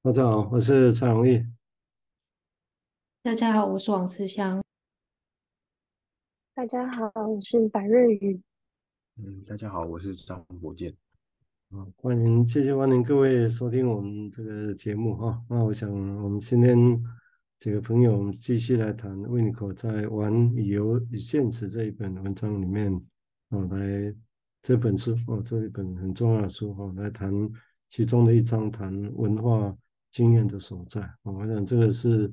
大家好，我是蔡荣义。大家好，我是王慈香。大家好，我是白瑞宇。嗯，大家好，我是张博健。啊，欢迎，谢谢欢迎各位收听我们这个节目哈。那我想，我们今天几个朋友，我们继续来谈维尼口在《玩旅游与现实》这一本文章里面啊，来这本书哦，这一本很重要的书哈，来谈其中的一章，谈文化经验的所在。我想这个是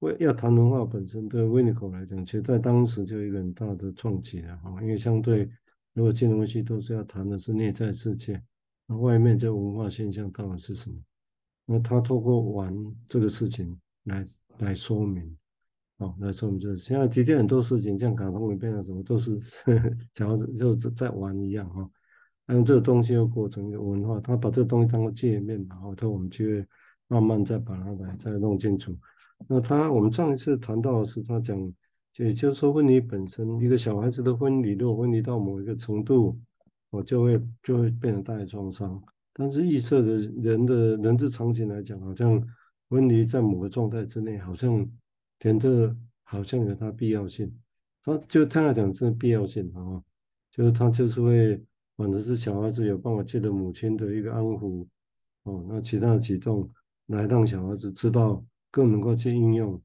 为要谈文化本身，对维尼口来讲，其实在当时就有一个很大的创举了哈，因为相对如果金融系都是要谈的是内在世界。那外面这文化现象到底是什么？那他透过玩这个事情来来说明，哦，来说明就是现在的确很多事情，像卡通里面啊什么，都是 假如就是在玩一样哈。他用这个东西又过成一个文化，他把这个东西当做界面，然后他我们就会慢慢再把它来再弄清楚。那他我们上一次谈到的是他讲，也就是说婚礼本身，一个小孩子的婚礼，如果婚礼到某一个程度。我就会就会变成带来创伤，但是预测的人的人之常情来讲，好像婚礼在某个状态之内，好像甜的，好像有它必要性。他就他来讲，这必要性啊，就是他就是会，反正是小孩子有办法借着母亲的一个安抚，哦，那其他的举动来让小孩子知道更能够去应用，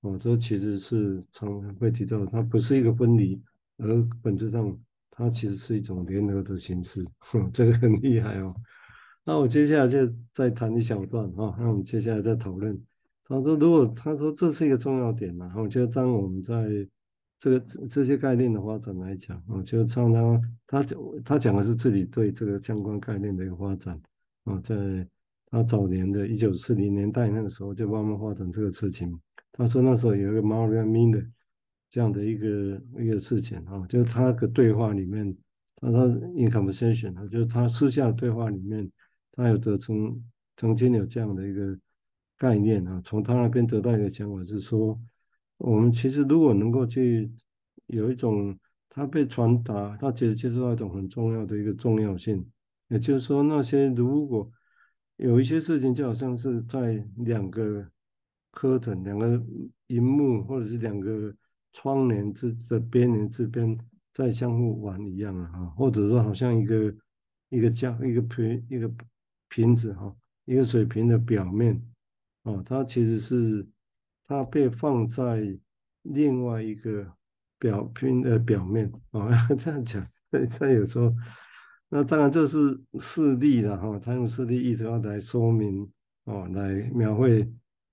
哦，这其实是常常会提到，它不是一个分离，而本质上。它其实是一种联合的形式，这个很厉害哦。那我接下来就再谈一小段哈，那我们接下来再讨论。他说，如果他说这是一个重要点呢，我觉得当我们在这个这些概念的发展来讲，我就唱他他他讲的是自己对这个相关概念的一个发展啊，在他早年的一九四零年代那个时候就慢慢发展这个事情。他说那时候有一个 Maria Miner 这样的一个一个事情啊，就是他的对话里面，他他 in conversation 啊，就是他私下的对话里面，他有得曾曾经有这样的一个概念啊，从他那边得到一个想法是说，我们其实如果能够去有一种他被传达，他其实接触到一种很重要的一个重要性，也就是说，那些如果有一些事情，就好像是在两个科层两个荧幕或者是两个。窗帘之的边缘之边在相互玩一样啊，或者说好像一个一个胶一个瓶一个瓶子哈，一个水瓶的表面哦，它其实是它被放在另外一个表瓶的表面哦，这样讲，他有时候那当然这是事例了哈，他用事例一直要来说明哦，来描绘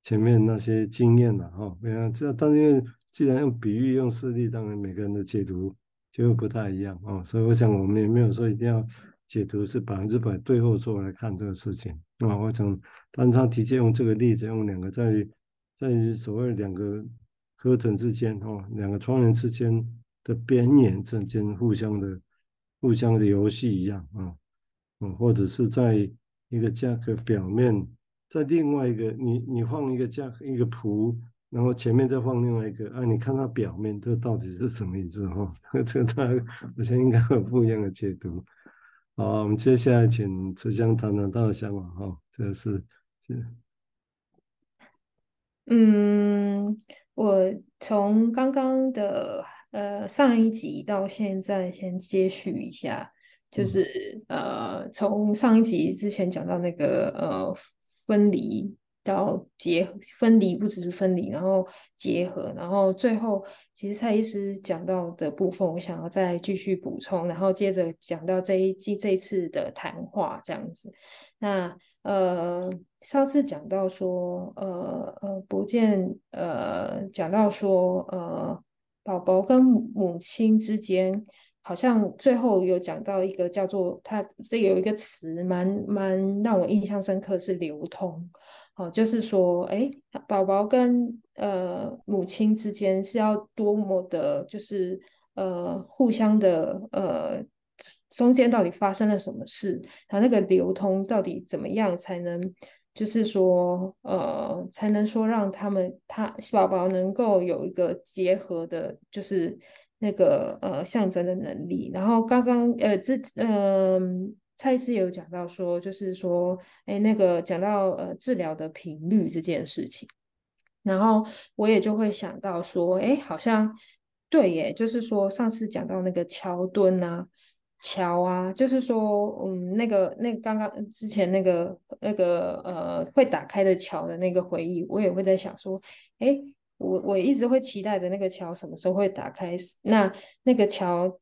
前面那些经验了哈，没有这，但是因为。既然用比喻、用事例，当然每个人的解读就不太一样、哦，所以我想我们也没有说一定要解读是百分之百对或错来看这个事情啊、我想，但他提前用这个例子，用两个在于在于所谓两个课程之间哦，两个窗帘之间的边缘之间互相的互相的游戏一样啊，嗯、或者是在一个价格表面，在另外一个你你放一个价一个谱。然后前面再放另外一个啊，你看它表面这到底是什么意思哈？这它我想应该有不一样的解读。好，我们接下来请慈香谈谈他的想法哈。这是是。嗯，我从刚刚的呃上一集到现在，先接续一下，就是、嗯、呃从上一集之前讲到那个呃分离。到结合分离，不只是分离，然后结合，然后最后其实蔡医师讲到的部分，我想要再继续补充，然后接着讲到这一季这一次的谈话这样子。那呃上次讲到说呃呃不见呃讲到说呃宝宝跟母亲之间，好像最后有讲到一个叫做他这有一个词蛮蛮让我印象深刻是流通。哦，就是说，哎，宝宝跟呃母亲之间是要多么的，就是呃互相的呃中间到底发生了什么事？他那个流通到底怎么样才能，就是说呃才能说让他们他宝宝能够有一个结合的，就是那个呃象征的能力。然后刚刚呃之嗯。蔡医师有讲到说，就是说，哎，那个讲到呃治疗的频率这件事情，然后我也就会想到说，哎，好像对耶，就是说上次讲到那个桥墩啊。桥啊，就是说，嗯，那个那刚刚之前那个那个呃会打开的桥的那个回忆，我也会在想说，哎，我我一直会期待着那个桥什么时候会打开。那那个桥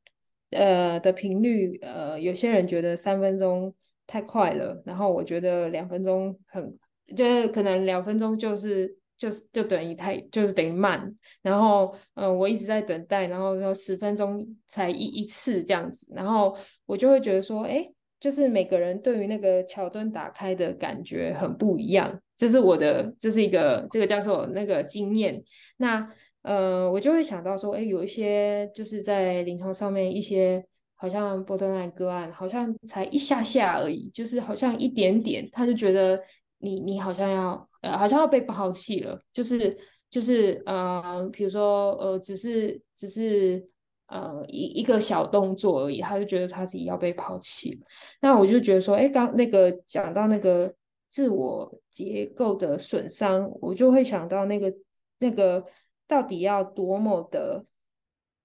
呃的频率，呃，有些人觉得三分钟太快了，然后我觉得两分钟很，就是可能两分钟就是。就是就等于太就是等于慢，然后呃我一直在等待，然后说十分钟才一一次这样子，然后我就会觉得说，哎，就是每个人对于那个桥墩打开的感觉很不一样，这是我的这是一个这个叫做那个经验。那呃我就会想到说，哎，有一些就是在临床上面一些好像 borderline 个案，好像才一下下而已，就是好像一点点，他就觉得你你好像要。呃，好像要被抛弃了，就是就是呃，比如说呃，只是只是呃一一个小动作而已，他就觉得他自己要被抛弃了。那我就觉得说，哎，刚那个讲到那个自我结构的损伤，我就会想到那个那个到底要多么的，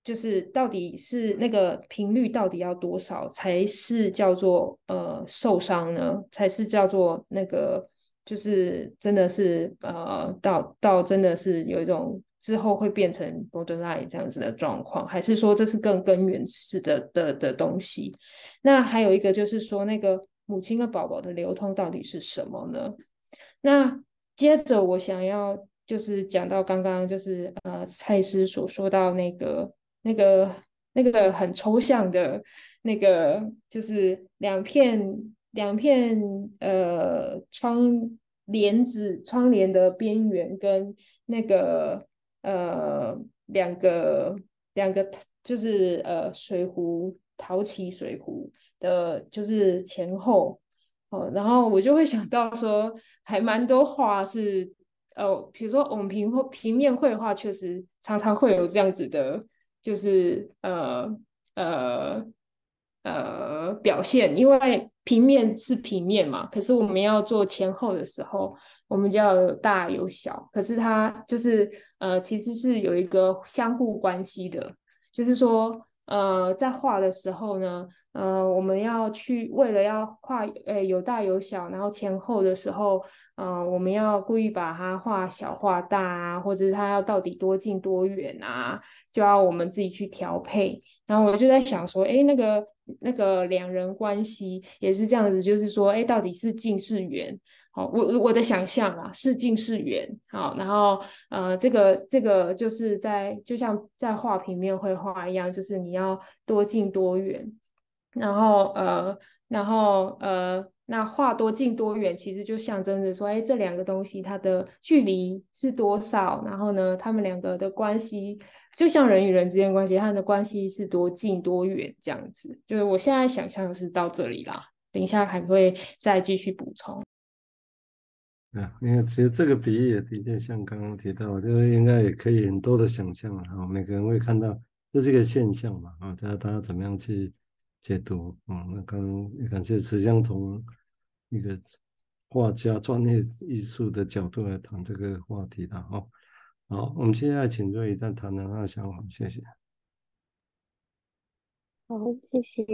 就是到底是那个频率到底要多少才是叫做呃受伤呢？才是叫做那个。就是真的是呃，到到真的是有一种之后会变成 borderline 这样子的状况，还是说这是更根源式的的的东西？那还有一个就是说，那个母亲和宝宝的流通到底是什么呢？那接着我想要就是讲到刚刚就是呃蔡师所说到那个那个那个很抽象的那个就是两片。两片呃窗帘子窗帘的边缘跟那个呃两个两个就是呃水壶陶器水壶的，就是前后。哦，然后我就会想到说，还蛮多画是哦，比如说我们平或平面绘画确实常常会有这样子的，就是呃呃呃表现，因为。平面是平面嘛，可是我们要做前后的时候，我们就要有大有小。可是它就是呃，其实是有一个相互关系的，就是说呃，在画的时候呢，呃，我们要去为了要画，呃，有大有小，然后前后的时候，呃，我们要故意把它画小画大啊，或者是它要到底多近多远啊，就要我们自己去调配。然后我就在想说，哎，那个。那个两人关系也是这样子，就是说，哎，到底是近是远？好，我我的想象啊，是近是远。好，然后呃，这个这个就是在就像在画平面绘画一样，就是你要多近多远。然后呃，然后呃，那画多近多远，其实就象征着说，哎，这两个东西它的距离是多少？然后呢，他们两个的关系。就像人与人之间关系，他们的关系是多近多远这样子。就是我现在想象是到这里啦，等一下还会再继续补充。啊，因为其实这个比喻也的确像刚刚提到，就是应该也可以很多的想象啊。每个人会看到这是一个现象嘛，啊，大家大家怎么样去解读？嗯，那刚刚也感谢慈香从一个画家专业艺术的角度来谈这个话题的哈。好，我们现在请瑞再谈谈他的想法，谢谢。好，谢谢。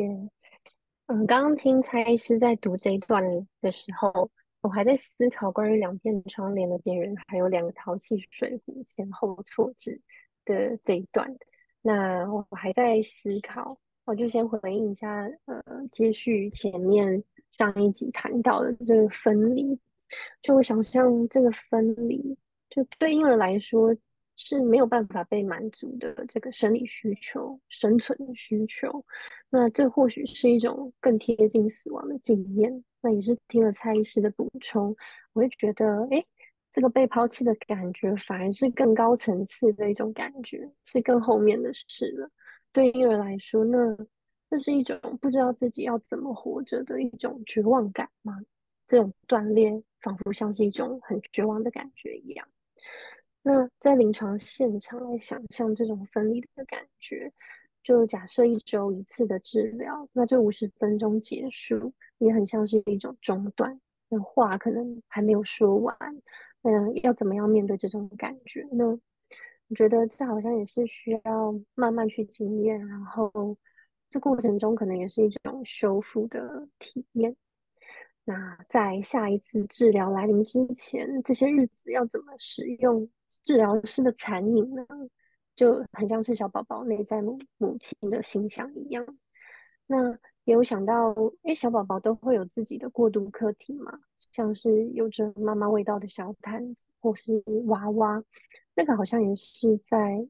嗯，刚刚听蔡医师在读这一段的时候，我还在思考关于两片窗帘的边缘，还有两个陶器水壶前后错置的这一段。那我还在思考，我就先回应一下，呃，接续前面上一集谈到的这个分离，就我想象这个分离。就对婴儿来说是没有办法被满足的这个生理需求、生存的需求，那这或许是一种更贴近死亡的经验。那也是听了蔡医师的补充，我会觉得，哎，这个被抛弃的感觉反而是更高层次的一种感觉，是更后面的事了。对婴儿来说，那这是一种不知道自己要怎么活着的一种绝望感吗？这种断裂仿佛像是一种很绝望的感觉一样。那在临床现场来想象这种分离的感觉，就假设一周一次的治疗，那这五十分钟结束，也很像是一种中断，那话可能还没有说完，嗯，要怎么样面对这种感觉呢？我觉得这好像也是需要慢慢去经验，然后这过程中可能也是一种修复的体验。那在下一次治疗来临之前，这些日子要怎么使用治疗师的残影呢？就很像是小宝宝内在母母亲的形象一样。那也有想到，诶，小宝宝都会有自己的过渡课题嘛，像是有着妈妈味道的小毯子，或是娃娃，那个好像也是在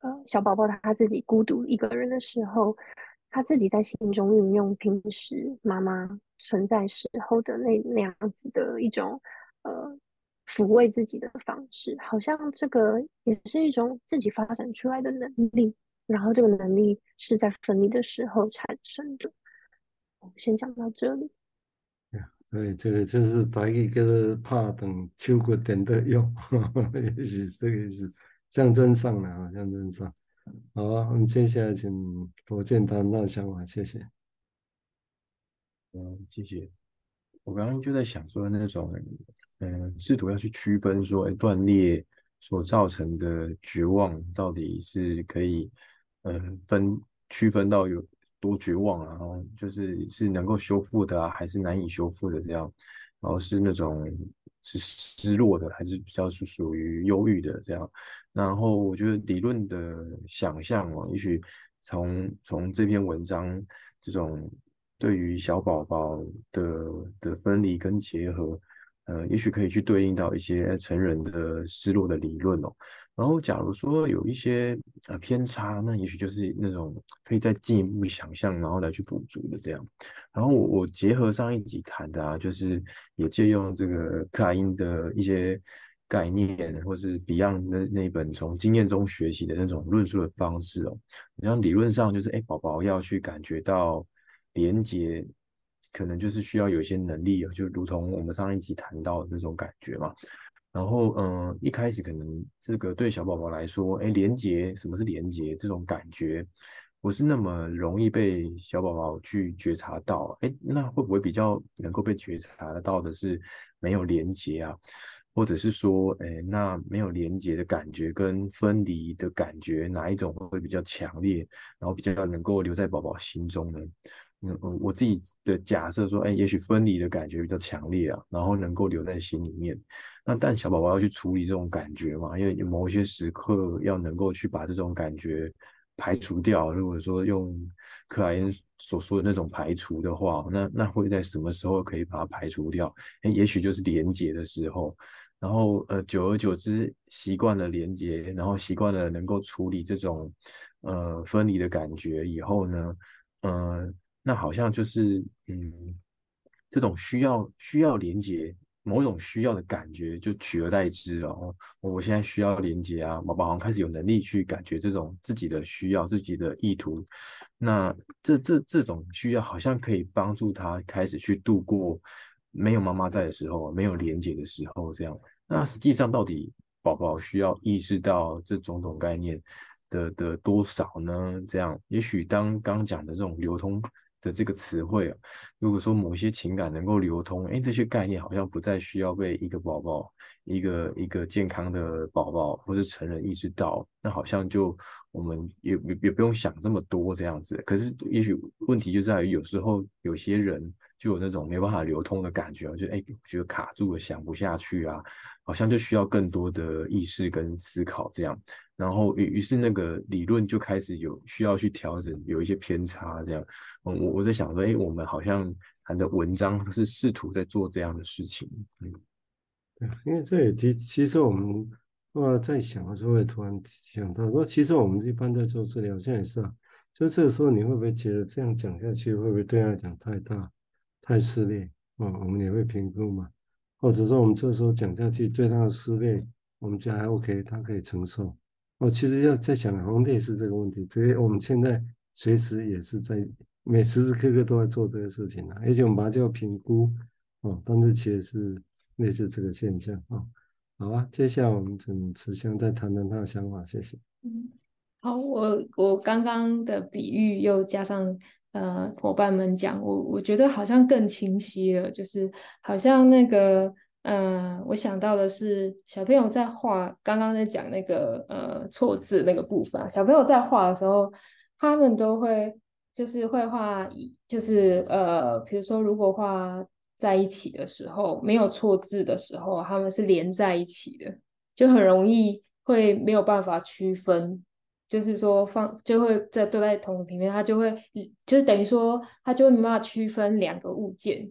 呃小宝宝他自己孤独一个人的时候，他自己在心中运用平时妈妈存在时候的那那样子的一种呃。抚慰自己的方式，好像这个也是一种自己发展出来的能力。然后这个能力是在分离的时候产生的。我先讲到这里。对，这个就是把一个怕等秋果点的用，也是这个意思，象征上的啊，象征上。好，我们接下来请佛见谈那想法，谢谢。嗯，谢谢。我刚刚就在想说那种。嗯，试图要去区分说，哎，断裂所造成的绝望到底是可以，嗯，分区分到有多绝望啊，然后就是是能够修复的啊，还是难以修复的这样，然后是那种是失落的，还是比较是属于忧郁的这样。然后我觉得理论的想象啊，也许从从这篇文章这种对于小宝宝的的分离跟结合。呃，也许可以去对应到一些成人的失落的理论哦。然后，假如说有一些呃偏差，那也许就是那种可以再进一步想象，然后来去补足的这样。然后我我结合上一集谈的啊，就是也借用这个克莱因的一些概念，或是 Beyond 那那本从经验中学习的那种论述的方式哦。然后理论上就是，哎，宝宝要去感觉到连接。可能就是需要有一些能力，就如同我们上一集谈到的那种感觉嘛。然后，嗯，一开始可能这个对小宝宝来说，哎，连接，什么是连接？这种感觉不是那么容易被小宝宝去觉察到。哎，那会不会比较能够被觉察得到的是没有连接啊？或者是说，哎，那没有连接的感觉跟分离的感觉，哪一种会比较强烈，然后比较能够留在宝宝心中呢？嗯嗯，我自己的假设说，哎，也许分离的感觉比较强烈啊，然后能够留在心里面。那但小宝宝要去处理这种感觉嘛，因为某一些时刻要能够去把这种感觉排除掉。如果说用克莱因所说的那种排除的话，那那会在什么时候可以把它排除掉？哎，也许就是连结的时候。然后呃，久而久之习惯了连结，然后习惯了能够处理这种呃分离的感觉以后呢，嗯、那好像就是，嗯，这种需要需要连接某种需要的感觉就取而代之了。哦，我现在需要连接啊，宝宝好像开始有能力去感觉这种自己的需要、自己的意图。那这这这种需要好像可以帮助他开始去度过没有妈妈在的时候、没有连接的时候。这样，那实际上到底宝宝需要意识到这种种概念的的多少呢？这样，也许当刚讲的这种流通。的这个词汇啊，如果说某些情感能够流通，哎，这些概念好像不再需要被一个宝宝、一个一个健康的宝宝或是成人意识到，那好像就我们也也也不用想这么多这样子。可是，也许问题就在于有时候有些人就有那种没办法流通的感觉，就哎，觉得卡住了，想不下去啊，好像就需要更多的意识跟思考这样。然后于于是那个理论就开始有需要去调整，有一些偏差这样。嗯，我我在想说，哎，我们好像谈的文章是试图在做这样的事情。嗯，因为这也其其实我们啊在想的时候，会突然想到说，其实我们一般在做治疗，现在也是啊。就这个时候，你会不会觉得这样讲下去，会不会对他来讲太大、太撕裂？啊，我们也会评估嘛。或者说，我们这时候讲下去，对他的撕裂，我们觉得还 OK，他可以承受。我其实要在想，好像类似这个问题，所以我们现在随时也是在每时时刻刻都在做这个事情啊，而且我们把它叫评估哦，但是其实是类似这个现象啊。好啊，接下来我们请慈香再谈谈他的想法，谢谢。嗯，好，我我刚刚的比喻又加上呃伙伴们讲，我我觉得好像更清晰了，就是好像那个嗯、呃，我想到的是小朋友在画，刚刚在讲那个呃错字那个部分，小朋友在画的时候，他们都会就是会画，就是呃，比如说如果画在一起的时候，没有错字的时候，他们是连在一起的。就很容易会没有办法区分，就是说放就会在都在同一个平面，它就会就是等于说它就会没办法区分两个物件，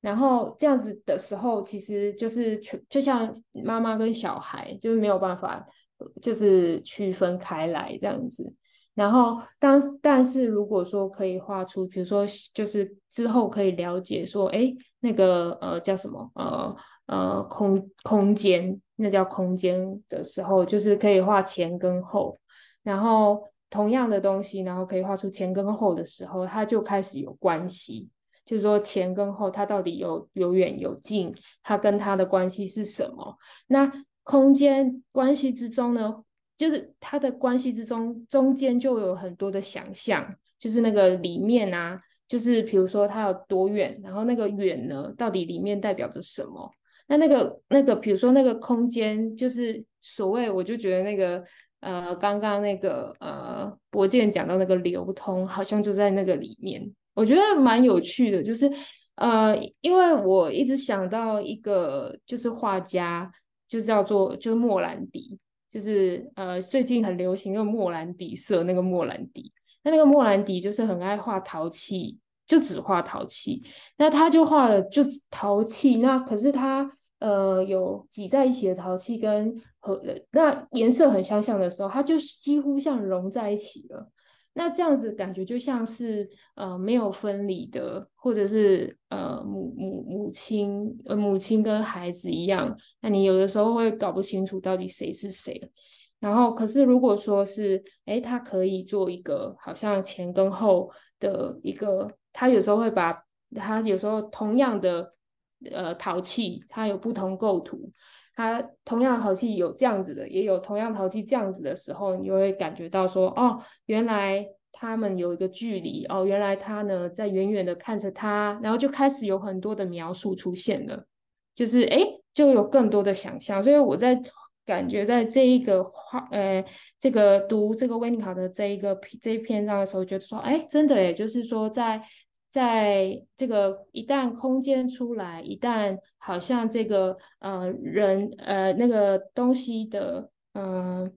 然后这样子的时候，其实就是就像妈妈跟小孩就是没有办法就是区分开来这样子，然后当但是如果说可以画出，比如说就是之后可以了解说，哎，那个呃叫什么呃。呃，空空间，那叫空间的时候，就是可以画前跟后，然后同样的东西，然后可以画出前跟后的时候，它就开始有关系，就是说前跟后它到底有有远有近，它跟它的关系是什么？那空间关系之中呢，就是它的关系之中，中间就有很多的想象，就是那个里面啊，就是比如说它有多远，然后那个远呢，到底里面代表着什么？那那个那个，比如说那个空间，就是所谓，我就觉得那个呃，刚刚那个呃，博健讲到那个流通，好像就在那个里面，我觉得蛮有趣的。就是呃，因为我一直想到一个，就是画家，就叫做就是莫兰迪，就是呃，最近很流行那个莫兰迪色，那个莫兰迪。那那个莫兰迪就是很爱画陶器。就只画陶器，那他就画了就陶器，那可是他呃有挤在一起的陶器跟和那颜色很相像的时候，它就是几乎像融在一起了。那这样子感觉就像是呃没有分离的，或者是呃母母母亲呃母亲跟孩子一样。那你有的时候会搞不清楚到底谁是谁。然后可是如果说是哎，他可以做一个好像前跟后的一个。他有时候会把，他有时候同样的呃陶器，它有不同构图，它同样陶器有这样子的，也有同样陶器这样子的时候，你就会感觉到说，哦，原来他们有一个距离，哦，原来他呢在远远的看着他，然后就开始有很多的描述出现了，就是哎，就有更多的想象，所以我在感觉在这一个画，呃，这个读这个维尼考的这一个这一篇章的时候，觉得说，哎，真的耶，就是说在。在这个一旦空间出来，一旦好像这个呃人呃那个东西的嗯、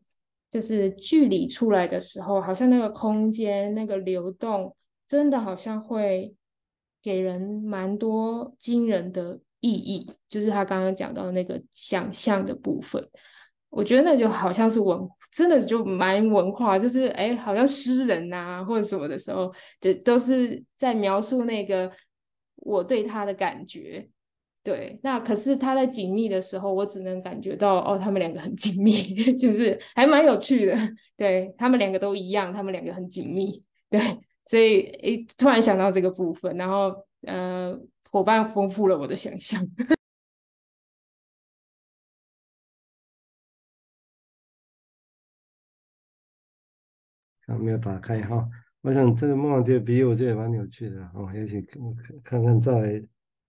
就是距离出来的时候，好像那个空间那个流动，真的好像会给人蛮多惊人的意义。就是他刚刚讲到那个想象的部分。我觉得那就好像是文，真的就蛮文化，就是哎，好像诗人呐、啊、或者什么的时候，这都是在描述那个我对他的感觉。对，那可是他在紧密的时候，我只能感觉到哦，他们两个很紧密，就是还蛮有趣的。对，他们两个都一样，他们两个很紧密。对，所以诶，突然想到这个部分，然后呃，伙伴丰富了我的想象。没有打开哈。我想这个莫兰迪的比，我觉得也蛮有趣的哦。也许看看看再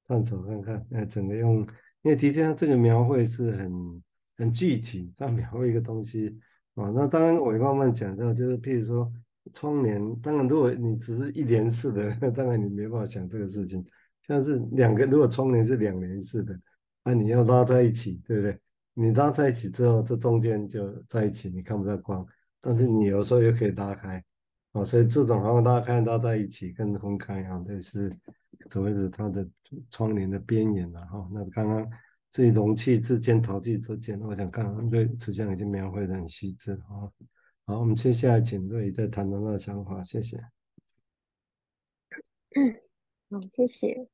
探索看看，哎，整个用，因为的确这个描绘是很很具体，它描绘一个东西哦。那当然我也慢慢讲到，就是譬如说窗帘，当然如果你只是一联式的，当然你没办法想这个事情。像是两个，如果窗帘是两联式的，那你要拉在一起，对不对？你拉在一起之后，这中间就在一起，你看不到光。但是你有时候也可以拉开，哦，所以这种好像拉开拉在一起跟分开啊，这是所谓的它的窗帘的边缘了哈。那刚刚这容器之间、陶器之间，我想刚刚瑞慈祥已经描绘的很细致啊。好，我们接下来请瑞再谈谈他的想法，谢谢。嗯，好，谢谢。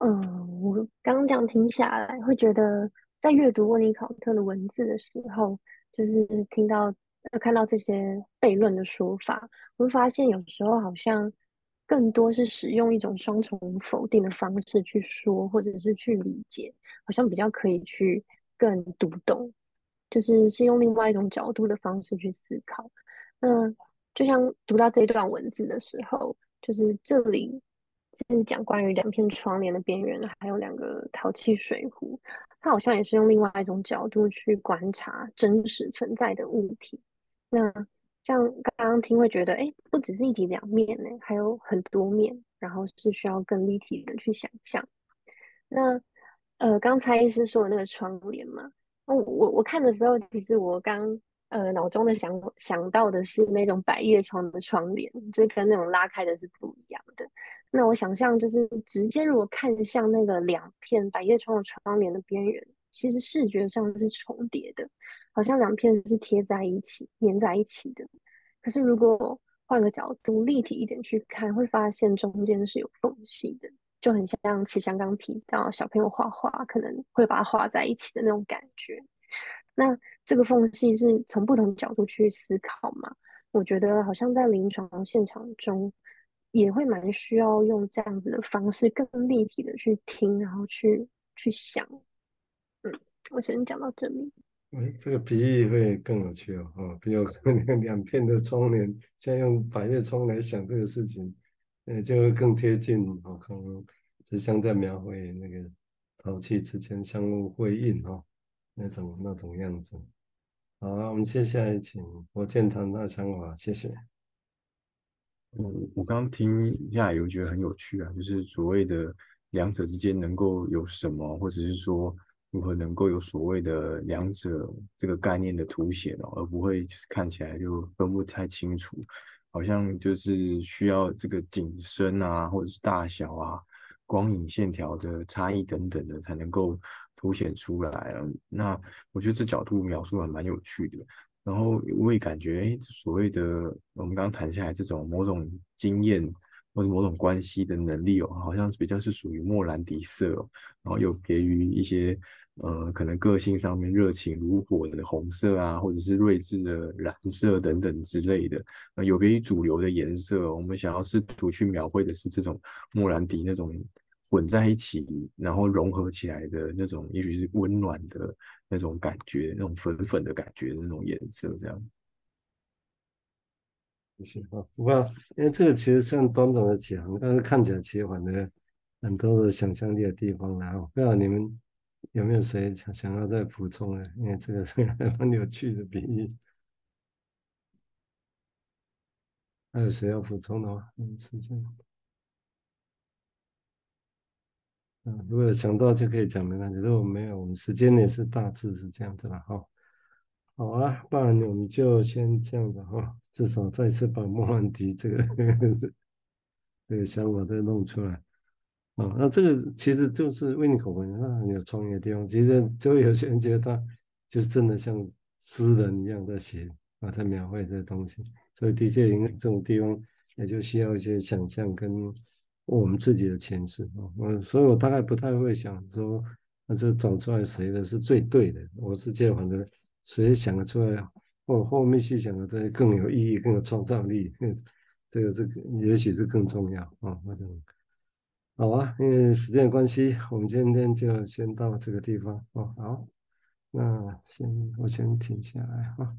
嗯，我刚刚这样听下来，会觉得在阅读温尼考特的文字的时候，就是听到。那看到这些悖论的说法，我会发现有时候好像更多是使用一种双重否定的方式去说，或者是去理解，好像比较可以去更读懂，就是是用另外一种角度的方式去思考。那就像读到这一段文字的时候，就是这里是讲关于两片窗帘的边缘，还有两个陶器水壶，它好像也是用另外一种角度去观察真实存在的物体。那像刚刚听会觉得，哎，不只是一体两面呢，还有很多面，然后是需要更立体的去想象。那呃，刚才是说那个窗帘嘛，我我我看的时候，其实我刚呃脑中的想想到的是那种百叶窗的窗帘，就跟那种拉开的是不一样的。那我想象就是直接如果看向那个两片百叶窗的窗帘的边缘，其实视觉上是重叠的。好像两片是贴在一起、粘在一起的。可是如果换个角度、立体一点去看，会发现中间是有缝隙的，就很像慈祥刚提到小朋友画画可能会把它画在一起的那种感觉。那这个缝隙是从不同角度去思考嘛？我觉得好像在临床现场中也会蛮需要用这样子的方式，更立体的去听，然后去去想。嗯，我先讲到这里。哎，这个比喻会更有趣哦，哦，比如两片的窗帘，现在用百叶窗来想这个事情，呃，就会更贴近哦，可能就像在描绘那个陶器之间相互辉映哦，那种那种样子。好，我们接下来请罗健谈他的想法，谢谢。我我刚刚听下来，我觉得很有趣啊，就是所谓的两者之间能够有什么，或者是说。如何能够有所谓的两者这个概念的凸显哦，而不会就是看起来就分不太清楚，好像就是需要这个景深啊，或者是大小啊、光影线条的差异等等的，才能够凸显出来。那我觉得这角度描述还蛮有趣的。然后我也感觉，哎，所谓的我们刚刚谈下来这种某种经验。或者某种关系的能力哦，好像比较是属于莫兰迪色哦，然后有别于一些呃，可能个性上面热情如火的红色啊，或者是睿智的蓝色等等之类的，呃，有别于主流的颜色。我们想要试图去描绘的是这种莫兰迪那种混在一起，然后融合起来的那种，也许是温暖的那种感觉，那种粉粉的感觉的那种颜色，这样。行啊，不过因为这个其实像端总的讲，但是看起来其实反正很多的想象力的地方，然后不知道你们有没有谁想想要再补充呢？因为这个还 很有趣的比喻，还有谁要补充的吗？嗯，是这样。嗯，如果想到就可以讲，没关系。如果没有，我们时间也是大致是这样子了哈。好啊，不然我们就先这样吧哈。至少再次把莫兰迪这个 这个想法再弄出来啊，那这个其实就是为你口文，那很有创意的地方。其实就有些人觉得他就真的像诗人一样在写啊，在描绘这个东西。所以的确，因为这种地方也就需要一些想象跟我们自己的诠释啊。嗯，所以我大概不太会想说，那就找出来谁的是最对的。我是这样，反正所以想得出来。我后面细想的这些更有意义、更有创造力，这个这个也许是更重要啊。那就好啊，因为时间的关系，我们今天就先到这个地方哦。好，那先我先停下来啊。